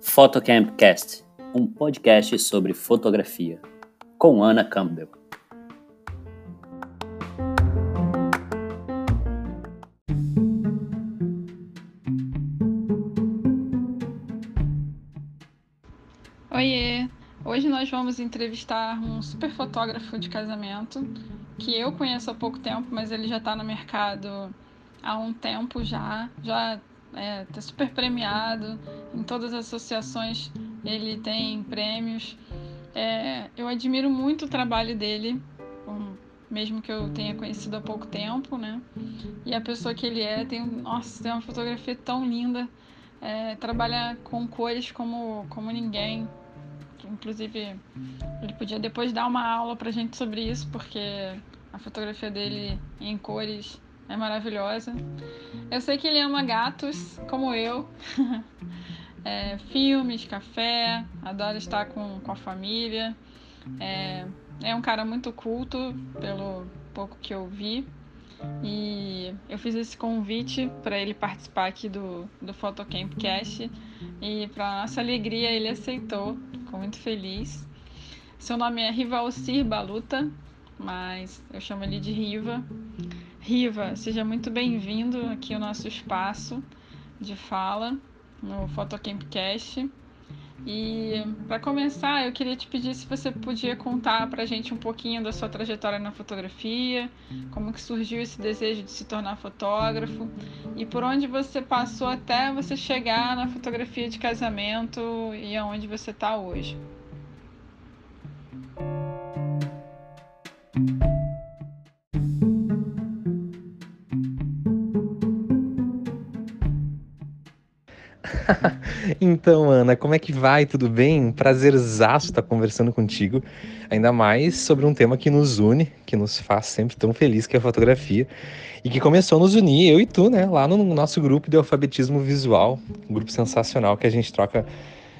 Photocampcast, um podcast sobre fotografia, com Ana Campbell. Oiê! Hoje nós vamos entrevistar um super fotógrafo de casamento que eu conheço há pouco tempo, mas ele já está no mercado há um tempo já, já é, tá super premiado. Em todas as associações ele tem prêmios. É, eu admiro muito o trabalho dele mesmo que eu tenha conhecido há pouco tempo né? E a pessoa que ele é tem nossa tem uma fotografia tão linda. É, trabalha com cores como como ninguém inclusive ele podia depois dar uma aula pra gente sobre isso porque a fotografia dele em cores é maravilhosa. Eu sei que ele ama gatos, como eu. é, filmes, café, adora estar com, com a família. É, é um cara muito culto, pelo pouco que eu vi. E eu fiz esse convite para ele participar aqui do, do Photocampcast. E, para nossa alegria, ele aceitou. Ficou muito feliz. Seu nome é Rivalcir Baluta, mas eu chamo ele de Riva. Riva, seja muito bem-vindo aqui ao nosso espaço de fala no Photocampcast. E para começar, eu queria te pedir se você podia contar para a gente um pouquinho da sua trajetória na fotografia, como que surgiu esse desejo de se tornar fotógrafo e por onde você passou até você chegar na fotografia de casamento e aonde você está hoje. então, Ana, como é que vai? Tudo bem? Prazerzaço estar conversando contigo, ainda mais sobre um tema que nos une, que nos faz sempre tão feliz, que é a fotografia, e que começou a nos unir, eu e tu, né, lá no nosso grupo de alfabetismo visual, um grupo sensacional que a gente troca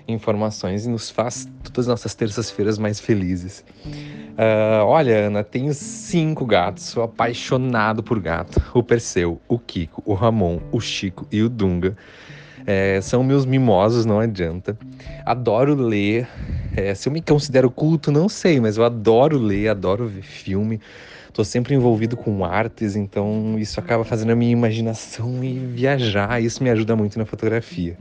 informações e nos faz todas as nossas terças-feiras mais felizes. Uh, olha, Ana, tenho cinco gatos, sou apaixonado por gato. O Perseu, o Kiko, o Ramon, o Chico e o Dunga. É, são meus mimosos, não adianta. Adoro ler. É, se eu me considero culto, não sei, mas eu adoro ler, adoro ver filme. Estou sempre envolvido com artes, então isso acaba fazendo a minha imaginação e viajar. Isso me ajuda muito na fotografia.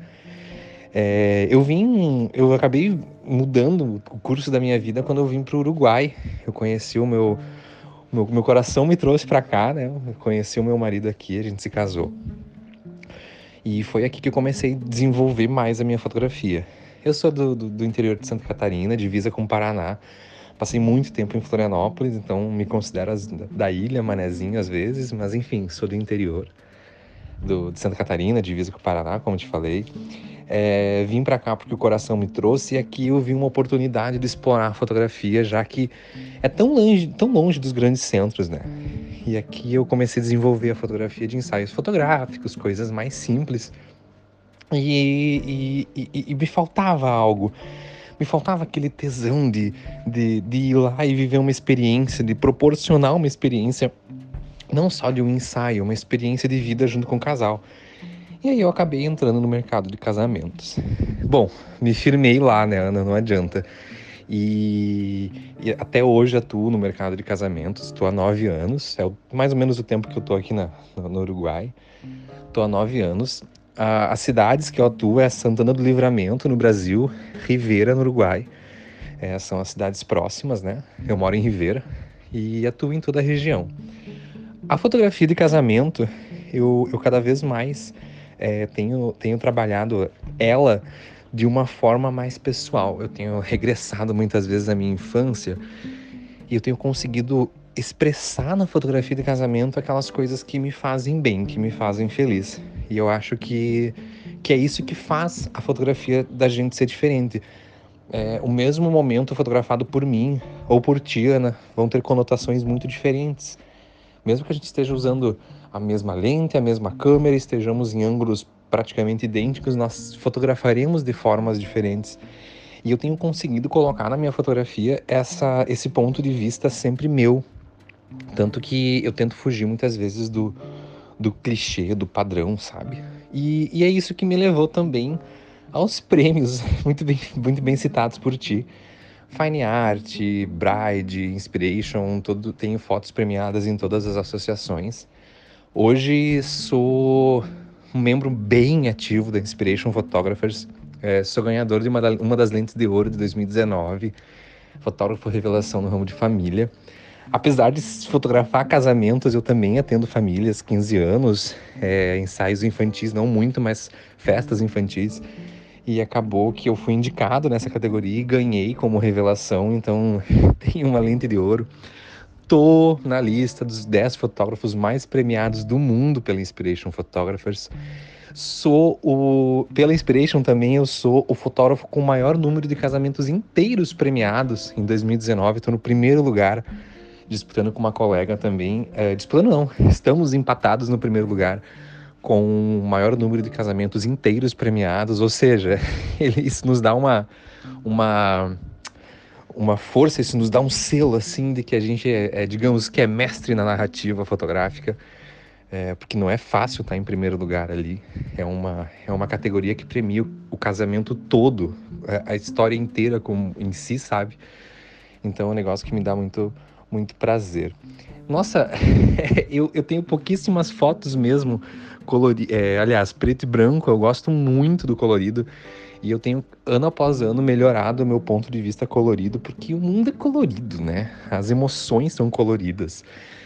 É, eu vim, eu acabei mudando o curso da minha vida quando eu vim para o Uruguai. Eu conheci o meu, meu, meu coração me trouxe para cá, né? Eu conheci o meu marido aqui, a gente se casou. E foi aqui que eu comecei a desenvolver mais a minha fotografia. Eu sou do, do, do interior de Santa Catarina, divisa com o Paraná. Passei muito tempo em Florianópolis, então me considero as, da ilha, manezinho às vezes, mas enfim, sou do interior do, de Santa Catarina, divisa com o Paraná, como te falei. É, vim para cá porque o coração me trouxe e aqui eu vi uma oportunidade de explorar a fotografia, já que é tão longe, tão longe dos grandes centros, né? E aqui eu comecei a desenvolver a fotografia de ensaios fotográficos, coisas mais simples. E, e, e, e me faltava algo. Me faltava aquele tesão de, de, de ir lá e viver uma experiência, de proporcionar uma experiência, não só de um ensaio, uma experiência de vida junto com o casal. E aí eu acabei entrando no mercado de casamentos. Bom, me firmei lá, né, Ana? Não adianta. E, e, até hoje atuo no mercado de casamentos. Estou há nove anos, é mais ou menos o tempo que eu estou aqui na, no, Uruguai. Estou há nove anos. Ah, as cidades que eu atuo é Santana do Livramento, no Brasil, Rivera, no Uruguai. É, são as cidades próximas, né? Eu moro em Rivera e atuo em toda a região. A fotografia de casamento, eu, eu cada vez mais é, tenho, tenho trabalhado ela de uma forma mais pessoal. Eu tenho regressado muitas vezes à minha infância e eu tenho conseguido expressar na fotografia de casamento aquelas coisas que me fazem bem, que me fazem feliz. E eu acho que, que é isso que faz a fotografia da gente ser diferente. É, o mesmo momento fotografado por mim ou por ti, Ana, vão ter conotações muito diferentes. Mesmo que a gente esteja usando a mesma lente, a mesma câmera, estejamos em ângulos praticamente idênticos, nós fotografaremos de formas diferentes. E eu tenho conseguido colocar na minha fotografia essa, esse ponto de vista sempre meu. Tanto que eu tento fugir muitas vezes do, do clichê, do padrão, sabe? E, e é isso que me levou também aos prêmios, muito bem, muito bem citados por ti. Fine Art, Bride, Inspiration, todo, tenho fotos premiadas em todas as associações. Hoje sou um membro bem ativo da Inspiration Photographers. É, sou ganhador de uma, uma das lentes de ouro de 2019, fotógrafo revelação no ramo de família. Apesar de fotografar casamentos, eu também atendo famílias, 15 anos, é, ensaios infantis, não muito, mas festas infantis. E acabou que eu fui indicado nessa categoria e ganhei como revelação, então tenho uma lente de ouro. Tô na lista dos 10 fotógrafos mais premiados do mundo pela Inspiration Photographers. Sou o. Pela Inspiration também, eu sou o fotógrafo com o maior número de casamentos inteiros premiados em 2019. Estou no primeiro lugar disputando com uma colega também. É, disputando não, estamos empatados no primeiro lugar com o maior número de casamentos inteiros premiados, ou seja, isso nos dá uma, uma, uma força, isso nos dá um selo assim de que a gente é, é digamos que é mestre na narrativa fotográfica, é, porque não é fácil estar em primeiro lugar ali. É uma, é uma categoria que premia o, o casamento todo, a, história inteira como, em si, sabe? Então é um negócio que me dá muito, muito prazer. Nossa, eu, eu tenho pouquíssimas fotos mesmo coloridas. É, aliás, preto e branco, eu gosto muito do colorido. E eu tenho, ano após ano, melhorado o meu ponto de vista colorido, porque o mundo é colorido, né? As emoções são coloridas.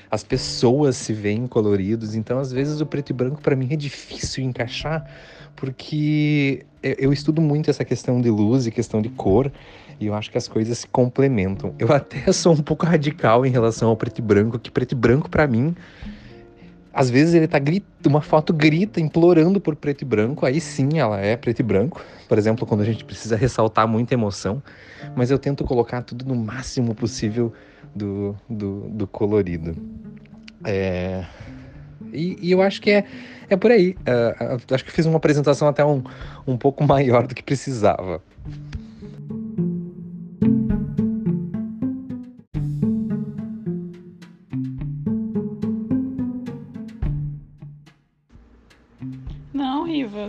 As pessoas se veem coloridos, então às vezes o preto e branco para mim é difícil encaixar, porque eu estudo muito essa questão de luz e questão de cor, e eu acho que as coisas se complementam. Eu até sou um pouco radical em relação ao preto e branco, que preto e branco para mim às vezes ele tá uma foto grita implorando por preto e branco, aí sim ela é preto e branco. Por exemplo, quando a gente precisa ressaltar muita emoção, mas eu tento colocar tudo no máximo possível do, do, do colorido. É... E, e, eu acho que é, é por aí. Uh, acho que fiz uma apresentação até um, um pouco maior do que precisava.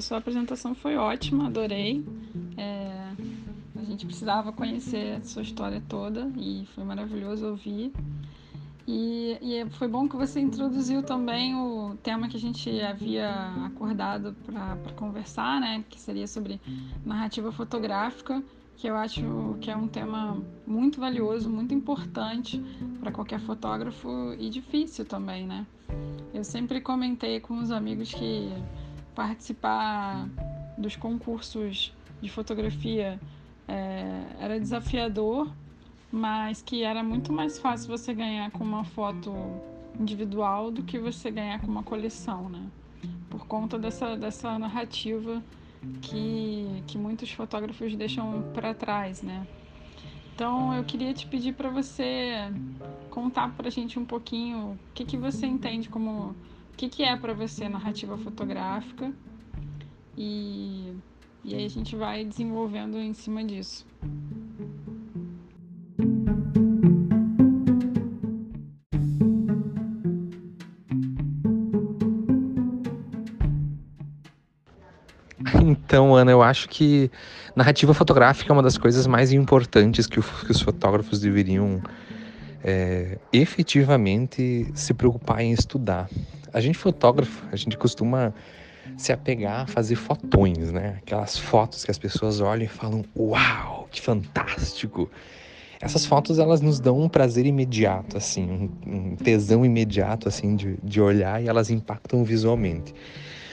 Sua apresentação foi ótima, adorei. É, a gente precisava conhecer a sua história toda e foi maravilhoso ouvir. E, e foi bom que você introduziu também o tema que a gente havia acordado para conversar, né? Que seria sobre narrativa fotográfica, que eu acho que é um tema muito valioso, muito importante para qualquer fotógrafo e difícil também, né? Eu sempre comentei com os amigos que participar dos concursos de fotografia é, era desafiador, mas que era muito mais fácil você ganhar com uma foto individual do que você ganhar com uma coleção, né? Por conta dessa, dessa narrativa que, que muitos fotógrafos deixam para trás, né? Então eu queria te pedir para você contar para a gente um pouquinho o que, que você entende como que, que é para você narrativa fotográfica e, e aí a gente vai desenvolvendo em cima disso. Então, Ana, eu acho que narrativa fotográfica é uma das coisas mais importantes que, os fotógrafos deveriam é, efetivamente se preocupar em estudar. A gente fotógrafo, a gente costuma se apegar a fazer fotões, né? Aquelas fotos que as pessoas olham e falam: "Uau, que fantástico!". Essas fotos elas nos dão um prazer imediato, assim, um, tesão imediato, assim, de, de olhar e elas impactam visualmente.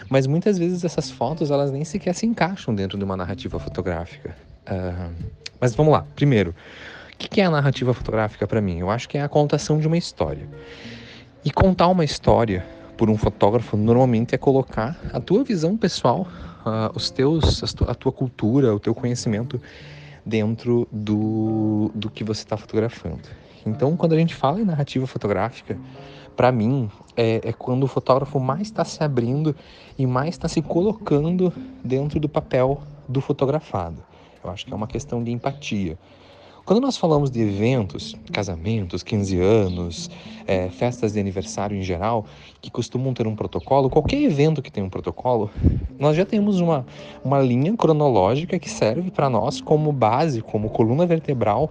Mas muitas vezes essas fotos elas nem sequer se encaixam dentro de uma narrativa fotográfica. Uh, mas vamos lá. Primeiro, o que é a narrativa fotográfica para mim? Eu acho que é a contação de uma história. E contar uma história por um fotógrafo normalmente é colocar a tua visão pessoal, uh, os teus, a tua cultura, o teu conhecimento dentro do, do que você está fotografando. Então, quando a gente fala em narrativa fotográfica, para mim é, é, quando o fotógrafo mais está se abrindo e mais está se colocando dentro do papel do fotografado. Eu acho que é uma questão de empatia. Quando nós falamos de eventos, casamentos, 15 anos, é, festas de aniversário em geral, que costumam ter um protocolo, qualquer evento que tem um protocolo, nós já temos uma, uma linha cronológica que serve para nós como base, como coluna vertebral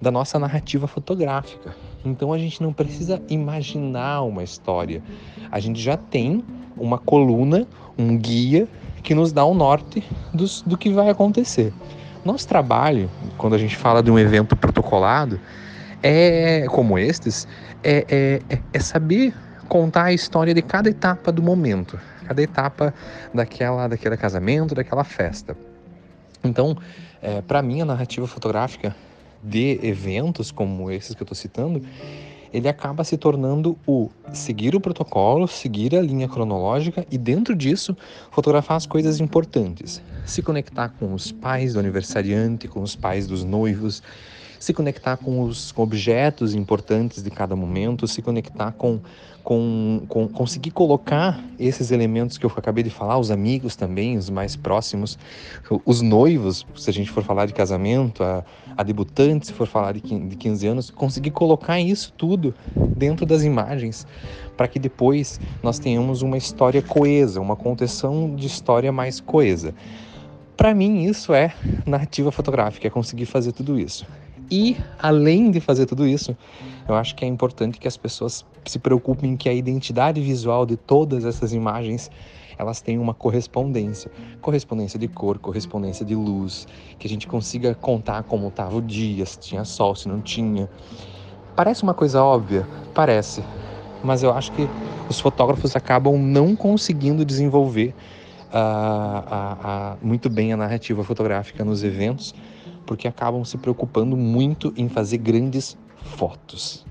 da nossa narrativa fotográfica. Então a gente não precisa imaginar uma história, a gente já tem uma coluna, um guia que nos dá o norte dos, do que vai acontecer. Nosso trabalho, quando a gente fala de um evento protocolado, é como estes, é, é, é, saber contar a história de cada etapa do momento, cada etapa daquela, daquele casamento, daquela festa. Então, é, para mim, a narrativa fotográfica de eventos como esses que eu estou citando, ele acaba se tornando o seguir o protocolo, seguir a linha cronológica e dentro disso fotografar as coisas importantes, se conectar com os pais do aniversariante, com os pais dos noivos, se conectar com os objetos importantes de cada momento, se conectar com, com, com conseguir colocar esses elementos que eu acabei de falar, os amigos também, os mais próximos, os noivos, se a gente for falar de casamento, a, a debutante, se for falar de 15 anos, conseguir colocar isso tudo dentro das imagens para que depois nós tenhamos uma história coesa, uma contenção de história mais coesa. Para mim, isso é narrativa fotográfica, é conseguir fazer tudo isso. E, além de fazer tudo isso, eu acho que é importante que as pessoas se preocupem que a identidade visual de todas essas imagens elas tenham uma correspondência, correspondência de cor, correspondência de luz, que a gente consiga contar como estava o dia, se tinha sol, se não tinha. Parece uma coisa óbvia, parece, mas eu acho que os fotógrafos acabam não conseguindo desenvolver uh, muito bem a narrativa fotográfica nos eventos porque acabam se preocupando muito em fazer grandes fotos.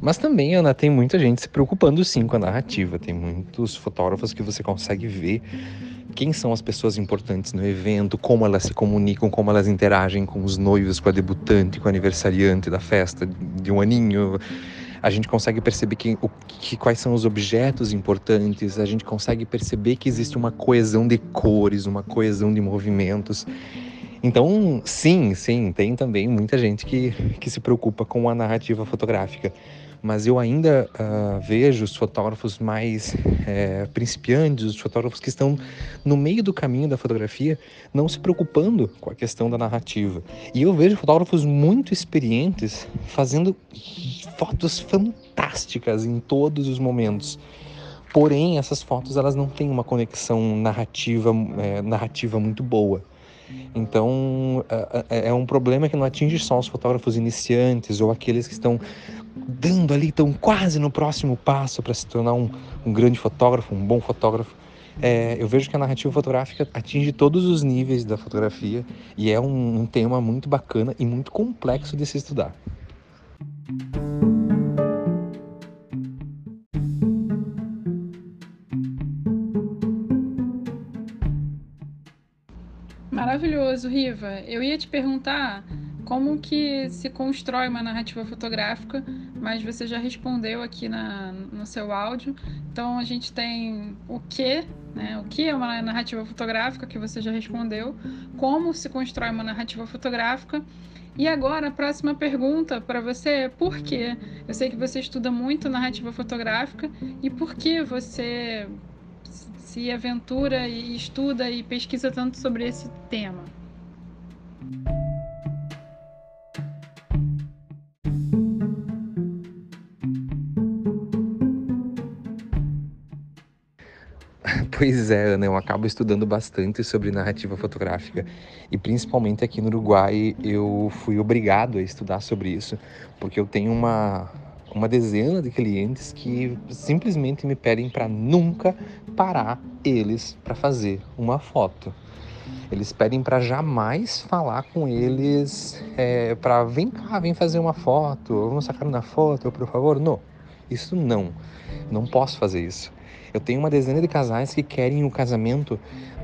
Mas também, Ana, tem muita gente se preocupando sim com a narrativa. Tem muitos fotógrafos que você consegue ver quem são as pessoas importantes no evento, como elas se comunicam, como elas interagem com os noivos, com a debutante, com o aniversariante da festa de um aninho. A gente consegue perceber que, o, que, quais são os objetos importantes, a gente consegue perceber que existe uma coesão de cores, uma coesão de movimentos. Então, sim, sim, tem também muita gente que, que se preocupa com a narrativa fotográfica mas eu ainda uh, vejo os fotógrafos mais é, principiantes, os fotógrafos que estão no meio do caminho da fotografia, não se preocupando com a questão da narrativa. E eu vejo fotógrafos muito experientes fazendo fotos fantásticas em todos os momentos. Porém, essas fotos elas não têm uma conexão narrativa, é, narrativa muito boa. Então, é, é um problema que não atinge só os fotógrafos iniciantes ou aqueles que estão dando ali, estão quase no próximo passo para se tornar um, um, grande fotógrafo, um bom fotógrafo. É, eu vejo que a narrativa fotográfica atinge todos os níveis da fotografia e é um, um tema muito bacana e muito complexo de se estudar. Maravilhoso, Riva. Eu ia te perguntar como que se constrói uma narrativa fotográfica, mas você já respondeu aqui na, no seu áudio. Então a gente tem o que, né? O que é uma narrativa fotográfica, que você já respondeu, como se constrói uma narrativa fotográfica. E agora a próxima pergunta para você é por quê? Eu sei que você estuda muito narrativa fotográfica e por que você se aventura e estuda e pesquisa tanto sobre esse tema? Pois é, Ana, eu acabo estudando bastante sobre narrativa fotográfica e principalmente aqui no Uruguai eu fui obrigado a estudar sobre isso, porque eu tenho uma, uma dezena de clientes que simplesmente me pedem para nunca parar eles para fazer uma foto. Eles pedem para jamais falar com eles é, para vem cá, vem fazer uma foto, vamos sacar uma foto, por favor. Não, isso não, não posso fazer isso. Eu tenho uma dezena de casais que querem o casamento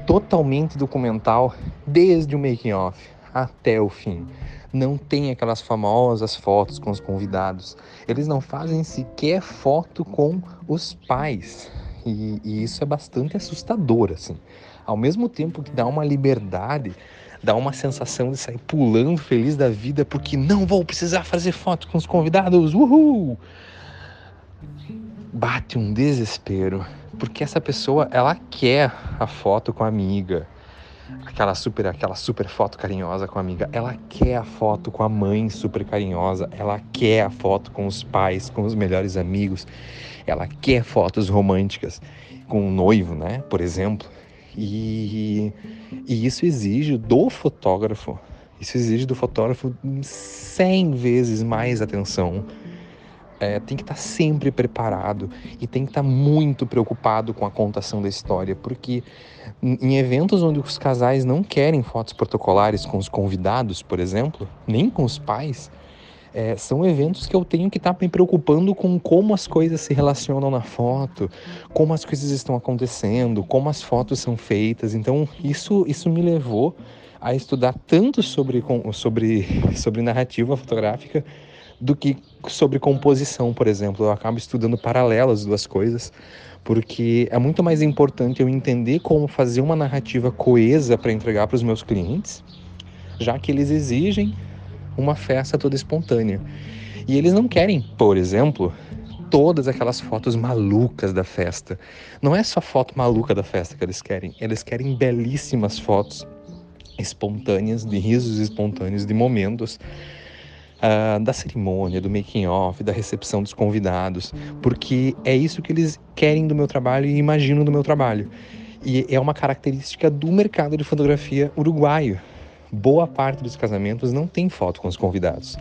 totalmente documental, desde o making off até o fim. não tem aquelas famosas fotos com os convidados. Eles não fazem sequer foto com os pais. E, e isso é bastante assustador, assim. Ao mesmo tempo que dá uma liberdade, dá uma sensação de sair pulando feliz da vida porque não vou precisar fazer foto com os convidados. Uhul! Bate um desespero, porque essa pessoa, ela quer a foto com a amiga. Aquela super, aquela super foto carinhosa com a amiga, ela quer a foto com a mãe super carinhosa, ela quer a foto com os pais, com os melhores amigos, ela quer fotos românticas com o noivo, né? Por exemplo. E, e isso exige do fotógrafo, isso exige do fotógrafo 100 vezes mais atenção. É, tem que estar tá sempre preparado e tem que estar tá muito preocupado com a contação da história, porque em eventos onde os casais não querem fotos protocolares com os convidados, por exemplo, nem com os pais, é, são eventos que eu tenho que estar tá me preocupando com como as coisas se relacionam na foto, como as coisas estão acontecendo, como as fotos são feitas. Então, isso, isso me levou a estudar tanto sobre, sobre, sobre narrativa fotográfica do que sobre composição, por exemplo. Eu acabo estudando paralelo as duas coisas, porque é muito mais importante eu entender como fazer uma narrativa coesa para entregar para os meus clientes, já que eles exigem uma festa toda espontânea. E eles não querem, por exemplo, todas aquelas fotos malucas da festa. Não é só foto maluca da festa que eles querem, eles querem belíssimas fotos espontâneas, de risos espontâneos, de momentos uh, da cerimônia, do making off, da recepção dos convidados, porque é isso que eles querem do meu trabalho e imaginam do meu trabalho. E é uma característica do mercado de fotografia uruguaio boa parte dos casamentos não tem foto com os convidados.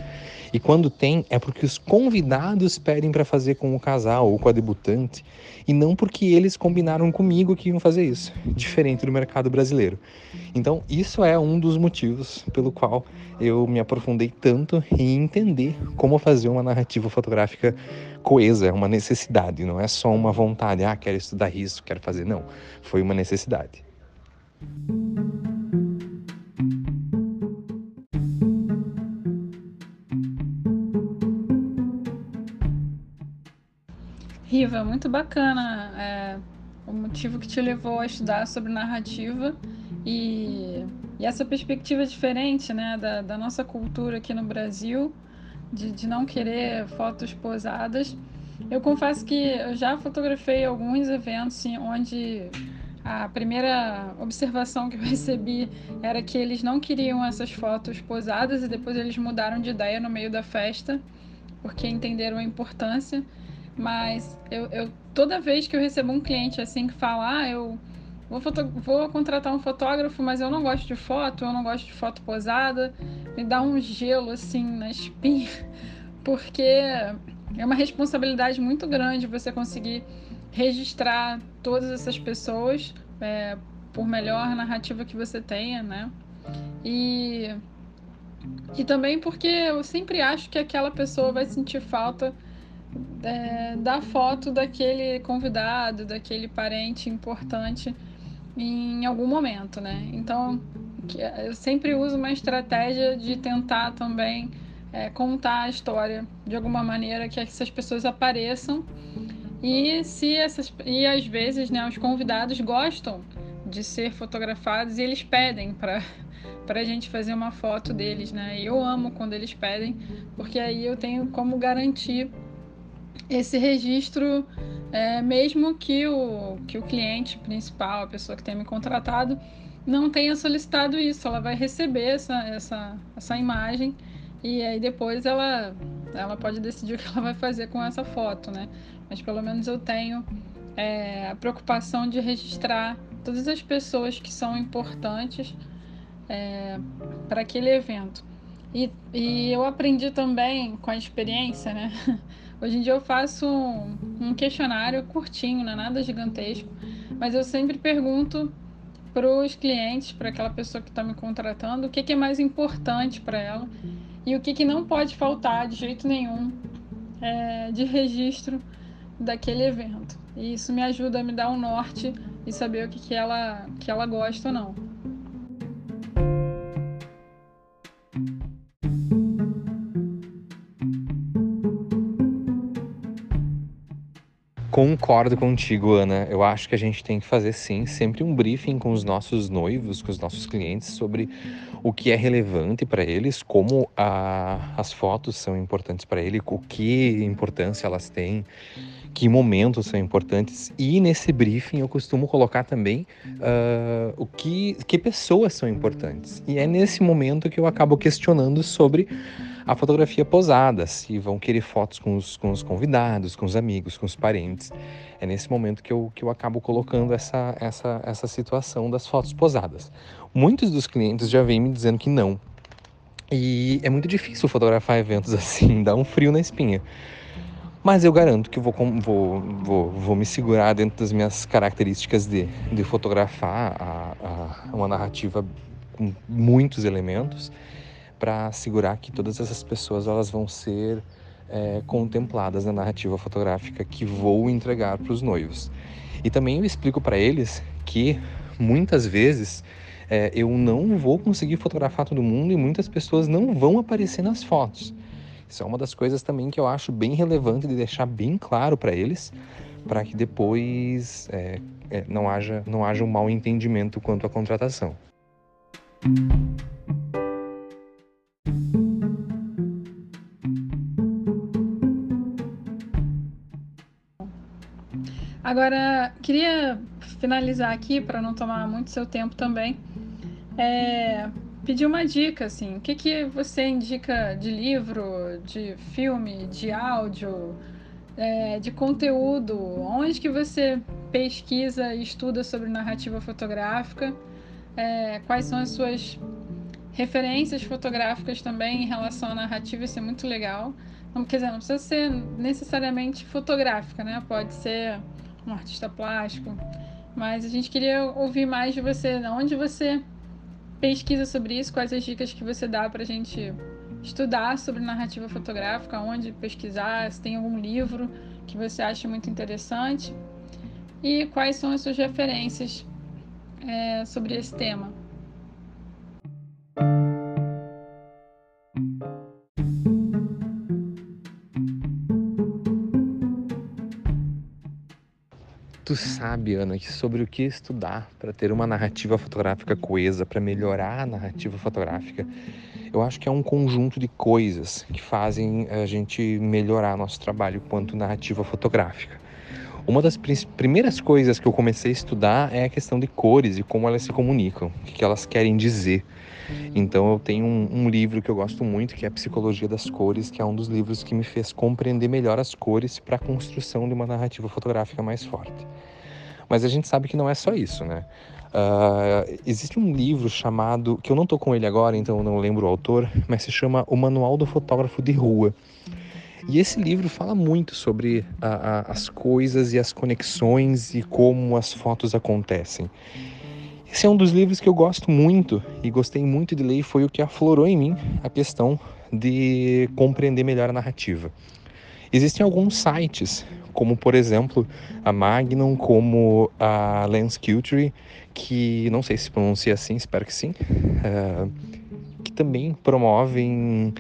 E quando tem, é porque os convidados pedem para fazer com o casal ou com a debutante, e não porque eles combinaram comigo que iam fazer isso, diferente do mercado brasileiro. Então, isso é um dos motivos pelo qual eu me aprofundei tanto em entender como fazer uma narrativa fotográfica coesa, é uma necessidade, não é só uma vontade, ah, quero estudar isso, quero fazer, não. Foi uma necessidade. Riva, muito bacana é, o motivo que te levou a estudar sobre narrativa e, e essa perspectiva diferente né, da, da, nossa cultura aqui no Brasil, de, de não querer fotos posadas. Eu confesso que eu já fotografei alguns eventos onde a primeira observação que eu recebi era que eles não queriam essas fotos posadas e depois eles mudaram de ideia no meio da festa, porque entenderam a importância. Mas eu, eu, toda vez que eu recebo um cliente assim que fala, ah, eu vou, vou contratar um fotógrafo, mas eu não gosto de foto, eu não gosto de foto posada, me dá um gelo assim na espinha, porque é uma responsabilidade muito grande você conseguir registrar todas essas pessoas, é, por melhor narrativa que você tenha, né? E, e também porque eu sempre acho que aquela pessoa vai sentir falta é, da foto daquele convidado, daquele parente importante em algum momento, né? Então, eu sempre uso uma estratégia de tentar também é, contar a história de alguma maneira que essas pessoas apareçam e se essas e às vezes, né, os convidados gostam de ser fotografados e eles pedem para para a gente fazer uma foto deles, né? Eu amo quando eles pedem, porque aí eu tenho como garantir esse registro, é, mesmo que o, que o cliente principal, a pessoa que tenha me contratado, não tenha solicitado isso, ela vai receber essa, essa, essa imagem e aí depois ela, ela pode decidir o que ela vai fazer com essa foto, né? Mas pelo menos eu tenho é, a preocupação de registrar todas as pessoas que são importantes é, para aquele evento. E, e eu aprendi também com a experiência, né? Hoje em dia eu faço um, um questionário curtinho, não é nada gigantesco, mas eu sempre pergunto para os clientes, para aquela pessoa que está me contratando, o que, que é mais importante para ela e o que, que não pode faltar de jeito nenhum é, de registro daquele evento. E isso me ajuda a me dar um norte e saber o que, que, ela, que ela gosta ou não. Concordo contigo, Ana. Eu acho que a gente tem que fazer sim sempre um briefing com os nossos noivos, com os nossos clientes sobre o que é relevante para eles, como a, as fotos são importantes para ele, o que importância elas têm, que momentos são importantes. E nesse briefing eu costumo colocar também uh, o que, que pessoas são importantes. E é nesse momento que eu acabo questionando sobre a fotografia posada, se vão querer fotos com os, com os convidados, com os amigos, com os parentes. É nesse momento que eu, que eu acabo colocando essa, essa, essa situação das fotos posadas. Muitos dos clientes já vêm me dizendo que não. E é muito difícil fotografar eventos assim, dá um frio na espinha. Mas eu garanto que vou, vou, vou, vou me segurar dentro das minhas características de, de fotografar a, a, uma narrativa com muitos elementos para assegurar que todas essas pessoas elas vão ser é, contempladas na narrativa fotográfica que vou entregar para os noivos. E também eu explico para eles que muitas vezes é, eu não vou conseguir fotografar todo mundo e muitas pessoas não vão aparecer nas fotos. Isso é uma das coisas também que eu acho bem relevante de deixar bem claro para eles, para que depois é, é, não, haja, não haja um mal entendimento quanto à contratação. Agora, queria finalizar aqui, para não tomar muito seu tempo também, é, pedir uma dica, assim, o que, que você indica de livro, de filme, de áudio, é, de conteúdo, onde que você pesquisa e estuda sobre narrativa fotográfica, é, quais são as suas referências fotográficas também em relação à narrativa, isso é muito legal. Não, quer dizer, não precisa ser necessariamente fotográfica, né? Pode ser um artista plástico. Mas a gente queria ouvir mais de você, onde você pesquisa sobre isso, quais as dicas que você dá para a gente estudar sobre narrativa fotográfica, onde pesquisar, se tem algum livro que você acha muito interessante e quais são as suas referências é, sobre esse tema. Tu sabe, Ana, que sobre o que estudar para ter uma narrativa fotográfica coesa, para melhorar a narrativa fotográfica, eu acho que é um conjunto de coisas que fazem a gente melhorar nosso trabalho quanto narrativa fotográfica. Uma das primeiras coisas que eu comecei a estudar é a questão de cores e como elas se comunicam, o que elas querem dizer. Então eu tenho um, um, livro que eu gosto muito, que é a Psicologia das Cores, que é um dos livros que me fez compreender melhor as cores para a construção de uma narrativa fotográfica mais forte. Mas a gente sabe que não é só isso, né? Uh, existe um livro chamado, que eu não estou com ele agora, então eu não lembro o autor, mas se chama O Manual do Fotógrafo de Rua. E esse livro fala muito sobre a, a, as coisas e as conexões e como as fotos acontecem. Esse é um dos livros que eu gosto muito e gostei muito de ler e foi o que aflorou em mim a questão de compreender melhor a narrativa. Existem alguns sites, como por exemplo a Magnum, como a Lens Culture, que não sei se pronuncia assim, espero que sim, uh, que também promovem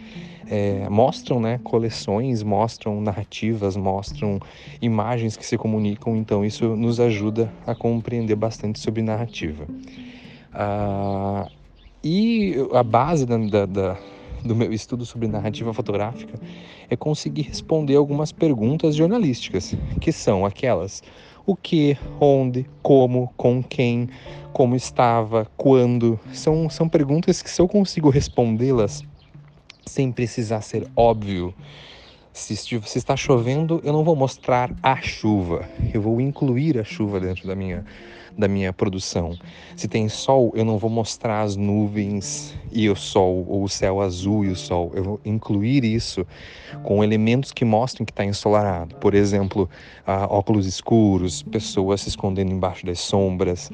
é, mostram né, coleções, mostram narrativas, mostram imagens que se comunicam, então isso nos ajuda a compreender bastante sobre narrativa. Ah, e a base da, da, da, do meu estudo sobre narrativa fotográfica é conseguir responder algumas perguntas jornalísticas, que são aquelas: o que, onde, como, com quem, como estava, quando. São, são perguntas que, se eu consigo respondê-las sem precisar ser óbvio. Se, se está chovendo, eu não vou mostrar a chuva, eu vou incluir a chuva dentro da minha, da minha produção. Se tem sol, eu não vou mostrar as nuvens e o sol, ou o céu azul e o sol. Eu vou incluir isso com elementos que mostrem que está ensolarado. Por exemplo, uh, óculos escuros, pessoas se escondendo embaixo das sombras.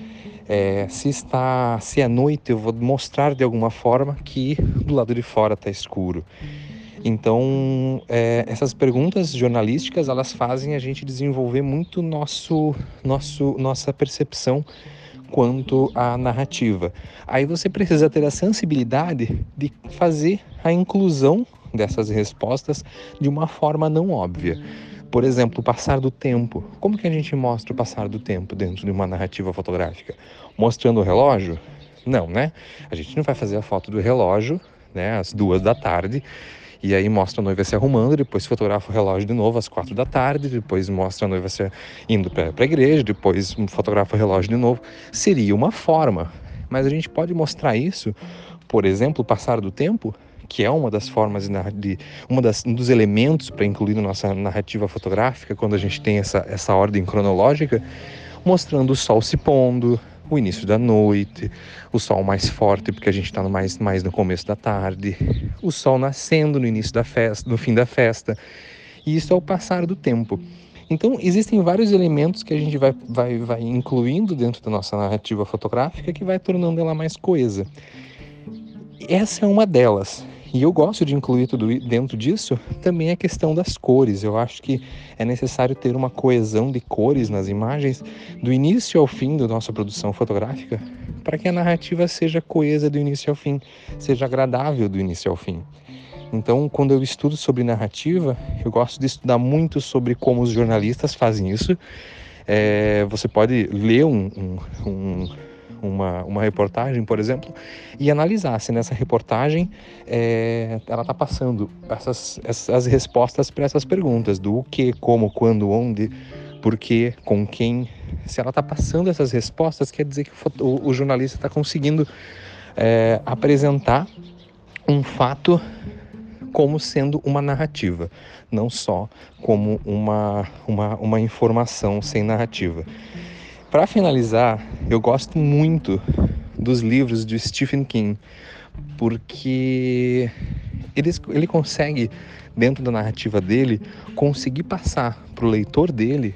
É, se está, se é noite, eu vou mostrar de alguma forma que do lado de fora está escuro. Então, é, essas perguntas jornalísticas elas fazem a gente desenvolver muito nosso, nosso, nossa percepção quanto à narrativa. Aí você precisa ter a sensibilidade de fazer a inclusão dessas respostas de uma forma não óbvia. Por exemplo, o passar do tempo. Como que a gente mostra o passar do tempo dentro de uma narrativa fotográfica? Mostrando o relógio? Não, né? A gente não vai fazer a foto do relógio, né, às duas da tarde, e aí mostra a noiva se arrumando, depois fotografa o relógio de novo às quatro da tarde, depois mostra a noiva se indo para a igreja, depois fotografa o relógio de novo. Seria uma forma, mas a gente pode mostrar isso, por exemplo, passar do tempo, que é uma das formas de, uma das, um dos elementos para incluir na nossa narrativa fotográfica quando a gente tem essa, essa ordem cronológica, mostrando o sol se pondo, o início da noite, o sol mais forte porque a gente está mais, mais no começo da tarde, o sol nascendo no início da festa, no fim da festa. E isso é o passar do tempo. Então, existem vários elementos que a gente vai, vai, vai incluindo dentro da nossa narrativa fotográfica que vai tornando ela mais coesa. Essa é uma delas. E eu gosto de incluir tudo dentro disso também a questão das cores. Eu acho que é necessário ter uma coesão de cores nas imagens do início ao fim da nossa produção fotográfica para que a narrativa seja coesa do início ao fim, seja agradável do início ao fim. Então, quando eu estudo sobre narrativa, eu gosto de estudar muito sobre como os jornalistas fazem isso. É, você pode ler um, um, um uma, uma reportagem, por exemplo, e analisar se nessa reportagem é, ela está passando essas, essas respostas para essas perguntas do o que, como, quando, onde, por quê, com quem. Se ela está passando essas respostas, quer dizer que o, o jornalista está conseguindo é, apresentar um fato como sendo uma narrativa, não só como uma, uma, uma informação sem narrativa. Para finalizar, eu gosto muito dos livros de Stephen King, porque ele, ele consegue, dentro da narrativa dele, conseguir passar para o leitor dele,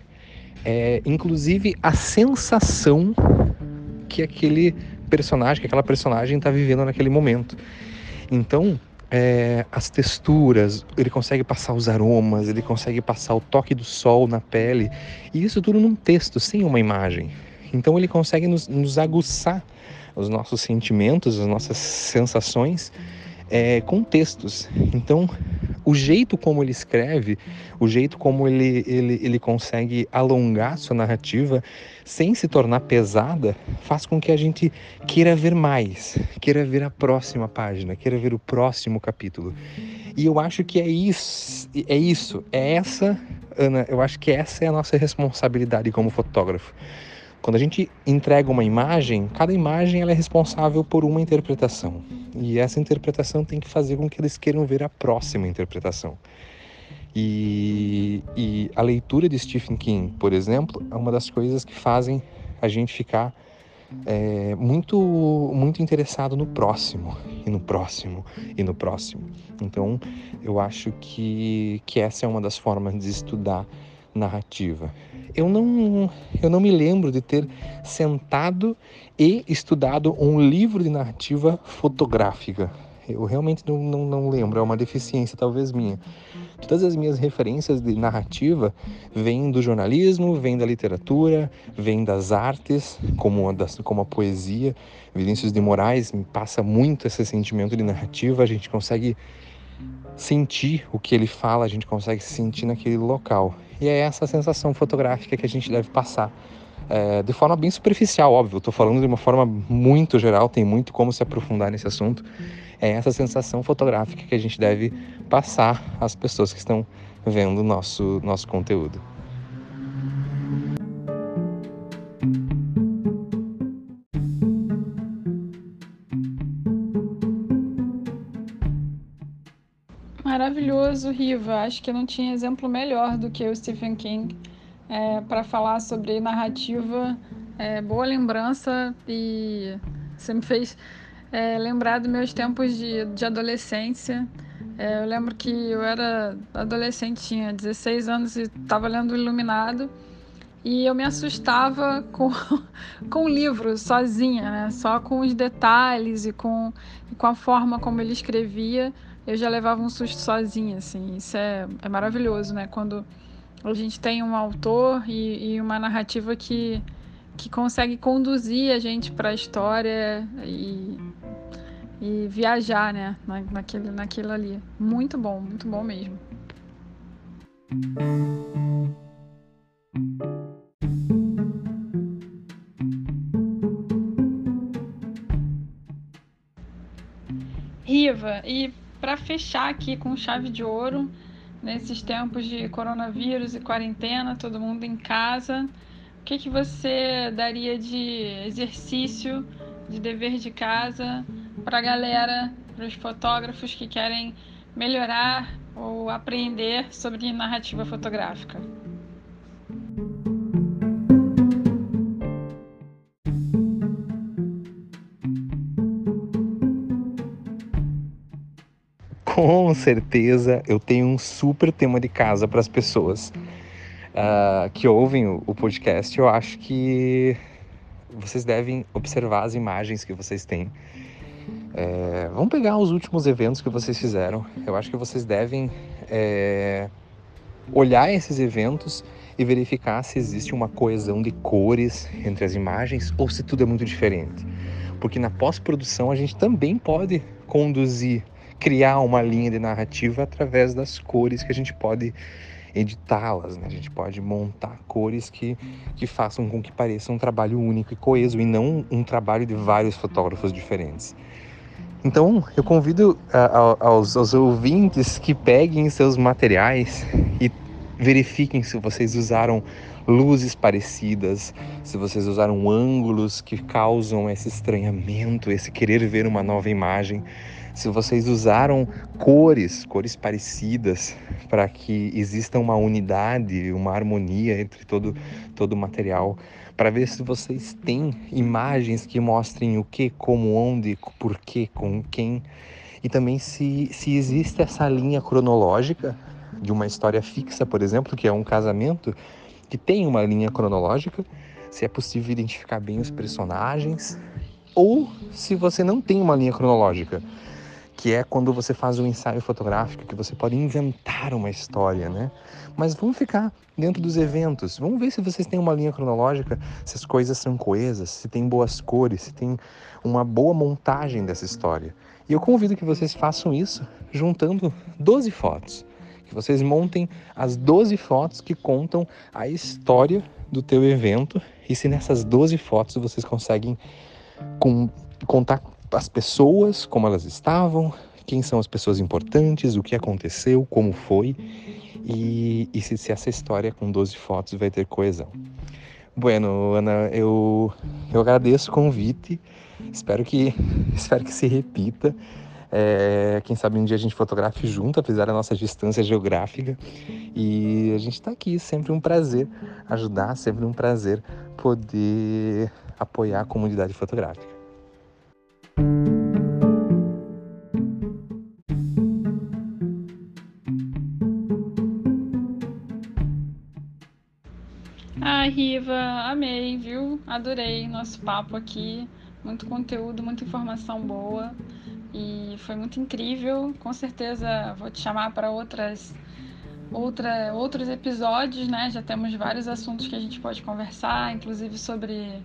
é, inclusive a sensação que aquele personagem, que aquela personagem está vivendo naquele momento. Então, é, as texturas, ele consegue passar os aromas, ele consegue passar o toque do sol na pele, e isso tudo num texto, sem uma imagem. Então ele consegue nos, nos aguçar os nossos sentimentos, as nossas sensações é, com textos. Então, o jeito como ele escreve, o jeito como ele, ele, ele consegue alongar sua narrativa sem se tornar pesada, faz com que a gente queira ver mais, queira ver a próxima página, queira ver o próximo capítulo. E eu acho que é isso, é isso, é essa, Ana, eu acho que essa é a nossa responsabilidade como fotógrafo. Quando a gente entrega uma imagem, cada imagem ela é responsável por uma interpretação. E essa interpretação tem que fazer com que eles queiram ver a próxima interpretação. E, e a leitura de Stephen King, por exemplo, é uma das coisas que fazem a gente ficar é, muito muito interessado no próximo e no próximo e no próximo. Então, eu acho que que essa é uma das formas de estudar narrativa. Eu não, eu não me lembro de ter sentado e estudado um livro de narrativa fotográfica. Eu realmente não, não, não lembro, é uma deficiência talvez minha. Todas as minhas referências de narrativa vêm do jornalismo, vêm da literatura, vêm das artes, como a, das, como a poesia. Vinícius de Moraes me passa muito esse sentimento de narrativa, a gente consegue sentir o que ele fala, a gente consegue sentir naquele local. E é essa sensação fotográfica que a gente deve passar. É, de forma bem superficial, óbvio, estou falando de uma forma muito geral, tem muito como se aprofundar nesse assunto. É essa sensação fotográfica que a gente deve passar às pessoas que estão vendo nosso, nosso conteúdo. Maravilhoso, Riva. Acho que não tinha exemplo melhor do que o Stephen King é, para falar sobre narrativa. É, boa lembrança e você me fez é, lembrar dos meus tempos de, de adolescência. É, eu lembro que eu era adolescente, tinha 16 anos e estava lendo Iluminado e eu me assustava com, com o livro sozinha, né? só com os detalhes e com, e com a forma como ele escrevia eu já levava um susto sozinha, assim. Isso é, é maravilhoso, né? Quando a gente tem um autor e, e uma narrativa que, que consegue conduzir a gente para a história e, e viajar, né? Na, naquele, naquilo ali. Muito bom, muito bom mesmo. Riva, e para fechar aqui com chave de ouro, nesses tempos de coronavírus e quarentena, todo mundo em casa, o que, que você daria de exercício, de dever de casa para a galera, para os fotógrafos que querem melhorar ou aprender sobre narrativa fotográfica? Com certeza eu tenho um super tema de casa para as pessoas uh, que ouvem o, podcast. Eu acho que vocês devem observar as imagens que vocês têm. É, vamos pegar os últimos eventos que vocês fizeram. Eu acho que vocês devem é, olhar esses eventos e verificar se existe uma coesão de cores entre as imagens ou se tudo é muito diferente. Porque na pós-produção a gente também pode conduzir criar uma linha de narrativa através das cores que a gente pode editá-las, né? A gente pode montar cores que, que façam com que pareça um trabalho único e coeso e não um trabalho de vários fotógrafos diferentes. Então, eu convido aos, aos ouvintes que peguem seus materiais e verifiquem se vocês usaram luzes parecidas, se vocês usaram ângulos que causam esse estranhamento, esse querer ver uma nova imagem, se vocês usaram cores, cores parecidas, para que exista uma unidade, uma harmonia entre todo, todo o material, para ver se vocês têm imagens que mostrem o que, como, onde, por que, com quem, e também se, se existe essa linha cronológica de uma história fixa, por exemplo, que é um casamento, que tem uma linha cronológica, se é possível identificar bem os personagens, ou se você não tem uma linha cronológica, que é quando você faz um ensaio fotográfico, que você pode inventar uma história, né? Mas vamos ficar dentro dos eventos, vamos ver se vocês têm uma linha cronológica, se as coisas são coesas, se tem boas cores, se tem uma boa montagem dessa história. E eu convido que vocês façam isso juntando 12 fotos, que vocês montem as 12 fotos que contam a história do teu evento e se nessas 12 fotos vocês conseguem com, contar as pessoas, como elas estavam, quem são as pessoas importantes, o que aconteceu, como foi e, e se, se, essa história com 12 fotos vai ter coesão. Bueno, Ana, eu, eu agradeço o convite, espero que, espero que se repita. É, quem sabe um dia a gente fotografe junto, apesar da nossa distância geográfica. E a gente está aqui, sempre um prazer ajudar, sempre um prazer poder apoiar a comunidade fotográfica. Ah, Riva, amei, viu? Adorei nosso papo aqui. Muito conteúdo, muita informação boa. E foi muito incrível. Com certeza vou te chamar para outras outra, outros episódios, né? Já temos vários assuntos que a gente pode conversar, inclusive sobre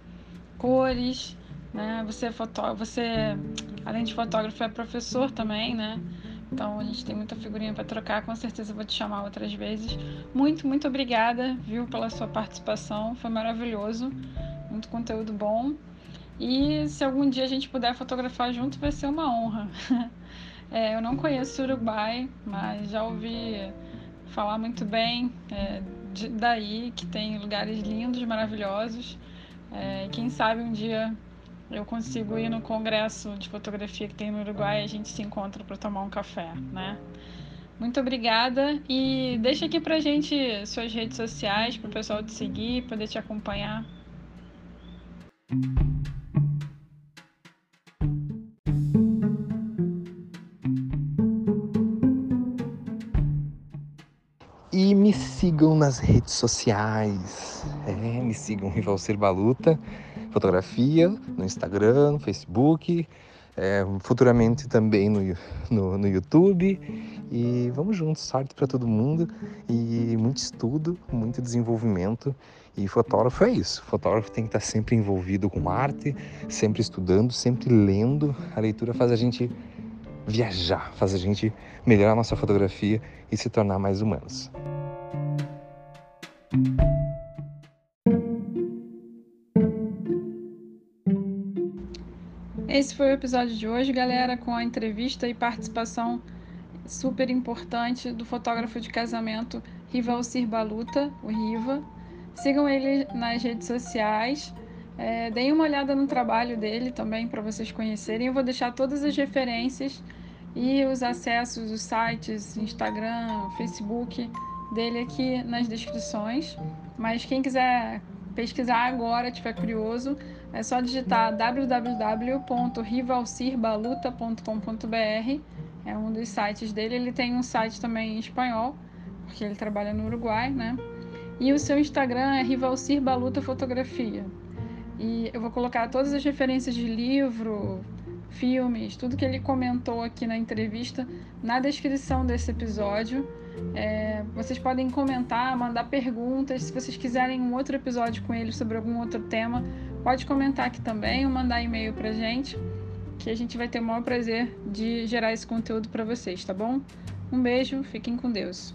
cores, né? Você é você além de fotógrafo é professor também, né? Então a gente tem muita figurinha para trocar, com certeza vou te chamar outras vezes. Muito, muito obrigada, viu, pela sua participação, foi maravilhoso, muito conteúdo bom. E se algum dia a gente puder fotografar junto, vai ser uma honra. É, eu não conheço Uruguai, mas já ouvi falar muito bem é, de, daí, que tem lugares lindos, maravilhosos. É, quem sabe um dia eu consigo ir no congresso de fotografia que tem no Uruguai a gente se encontra para tomar um café, né? Muito obrigada e deixa aqui pra gente suas redes sociais para o pessoal te seguir, poder te acompanhar. E me sigam nas redes sociais. É, me sigam Rivalcer Baluta fotografia no Instagram, no Facebook, é, futuramente também no, no, no, YouTube. E vamos juntos, sorte para todo mundo e muito estudo, muito desenvolvimento. E fotógrafo é isso. Fotógrafo tem que estar sempre envolvido com arte, sempre estudando, sempre lendo. A leitura faz a gente viajar, faz a gente melhorar a nossa fotografia e se tornar mais humanos. Esse foi o episódio de hoje, galera, com a entrevista e participação super importante do fotógrafo de casamento Rivalcir Baluta, o Riva. Sigam ele nas redes sociais. É, deem uma olhada no trabalho dele também para vocês conhecerem. Eu vou deixar todas as referências e os acessos, os sites, Instagram, Facebook dele aqui nas descrições. Mas quem quiser pesquisar agora, tiver curioso, é só digitar www.rivalcirbaluta.com.br. É um dos sites dele. Ele tem um site também em espanhol, porque ele trabalha no Uruguai, né? E o seu Instagram é Rivalcir Baluta Fotografia. E eu vou colocar todas as referências de livro, filmes, tudo que ele comentou aqui na entrevista na descrição desse episódio. É, vocês podem comentar, mandar perguntas. Se vocês quiserem um outro episódio com ele sobre algum outro tema, pode comentar aqui também ou mandar e-mail para gente, que a gente vai ter o maior prazer de gerar esse conteúdo para vocês, tá bom? Um beijo, fiquem com Deus.